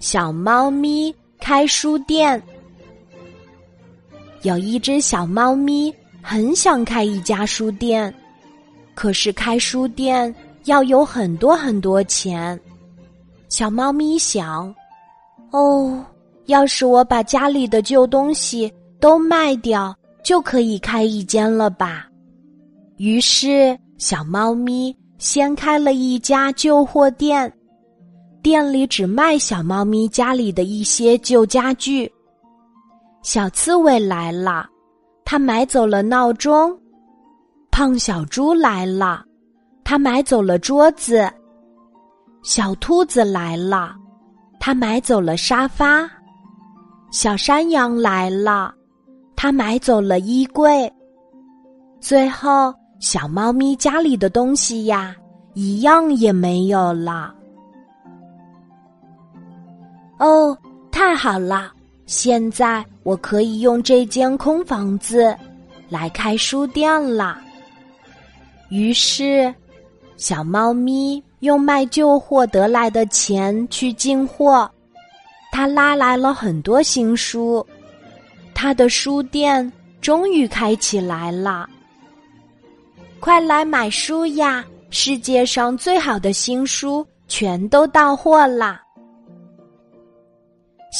小猫咪开书店。有一只小猫咪很想开一家书店，可是开书店要有很多很多钱。小猫咪想：“哦，要是我把家里的旧东西都卖掉，就可以开一间了吧？”于是，小猫咪先开了一家旧货店，店里只卖小猫咪家里的一些旧家具。小刺猬来了，他买走了闹钟；胖小猪来了，他买走了桌子；小兔子来了，他买走了沙发；小山羊来了，他买走了衣柜。最后，小猫咪家里的东西呀，一样也没有了。哦，太好了！现在我可以用这间空房子来开书店了。于是，小猫咪用卖旧货得来的钱去进货，他拉来了很多新书，他的书店终于开起来了。快来买书呀！世界上最好的新书全都到货啦！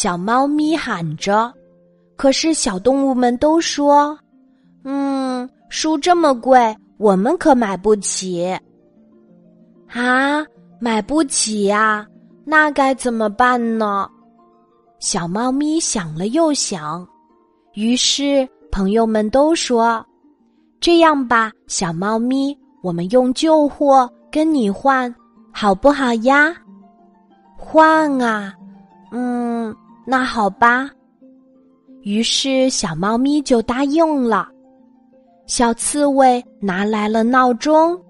小猫咪喊着，可是小动物们都说：“嗯，书这么贵，我们可买不起。”啊，买不起呀？那该怎么办呢？小猫咪想了又想，于是朋友们都说：“这样吧，小猫咪，我们用旧货跟你换，好不好呀？”换啊！嗯，那好吧。于是小猫咪就答应了。小刺猬拿来了闹钟，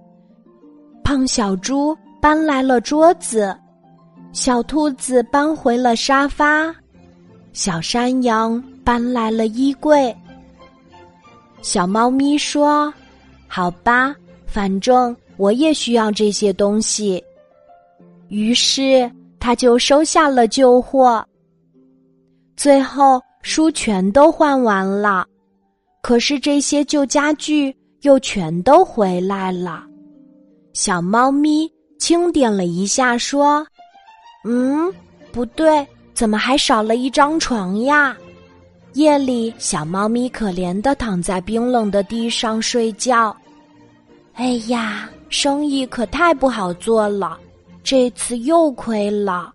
胖小猪搬来了桌子，小兔子搬回了沙发，小山羊搬来了衣柜。小猫咪说：“好吧，反正我也需要这些东西。”于是。他就收下了旧货，最后书全都换完了，可是这些旧家具又全都回来了。小猫咪轻点了一下，说：“嗯，不对，怎么还少了一张床呀？”夜里，小猫咪可怜的躺在冰冷的地上睡觉。哎呀，生意可太不好做了。这次又亏了。